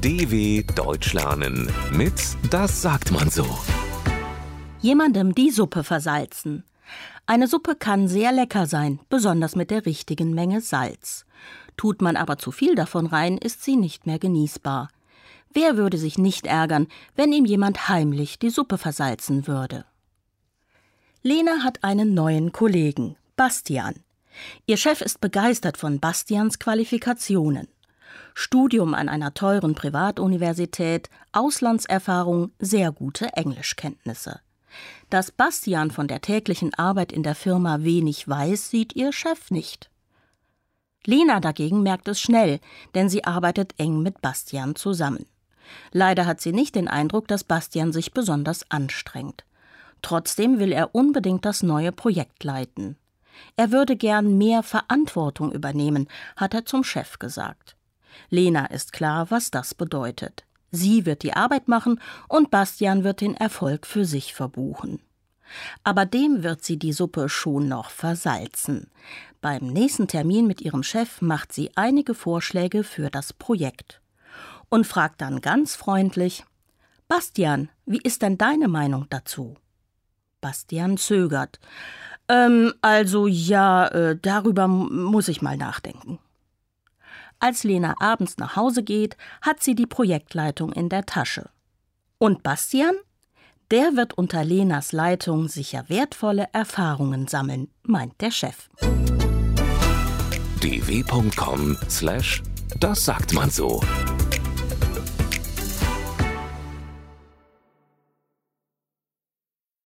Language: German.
DW Deutsch lernen mit Das sagt man so. Jemandem die Suppe versalzen. Eine Suppe kann sehr lecker sein, besonders mit der richtigen Menge Salz. Tut man aber zu viel davon rein, ist sie nicht mehr genießbar. Wer würde sich nicht ärgern, wenn ihm jemand heimlich die Suppe versalzen würde? Lena hat einen neuen Kollegen, Bastian. Ihr Chef ist begeistert von Bastians Qualifikationen. Studium an einer teuren Privatuniversität, Auslandserfahrung, sehr gute Englischkenntnisse. Dass Bastian von der täglichen Arbeit in der Firma wenig weiß, sieht ihr Chef nicht. Lena dagegen merkt es schnell, denn sie arbeitet eng mit Bastian zusammen. Leider hat sie nicht den Eindruck, dass Bastian sich besonders anstrengt. Trotzdem will er unbedingt das neue Projekt leiten. Er würde gern mehr Verantwortung übernehmen, hat er zum Chef gesagt. Lena ist klar, was das bedeutet. Sie wird die Arbeit machen und Bastian wird den Erfolg für sich verbuchen. Aber dem wird sie die Suppe schon noch versalzen. Beim nächsten Termin mit ihrem Chef macht sie einige Vorschläge für das Projekt und fragt dann ganz freundlich Bastian, wie ist denn deine Meinung dazu? Bastian zögert. Ähm, also ja, äh, darüber muss ich mal nachdenken. Als Lena abends nach Hause geht, hat sie die Projektleitung in der Tasche. Und Bastian? Der wird unter Lenas Leitung sicher wertvolle Erfahrungen sammeln, meint der Chef. dw.com/das sagt man so.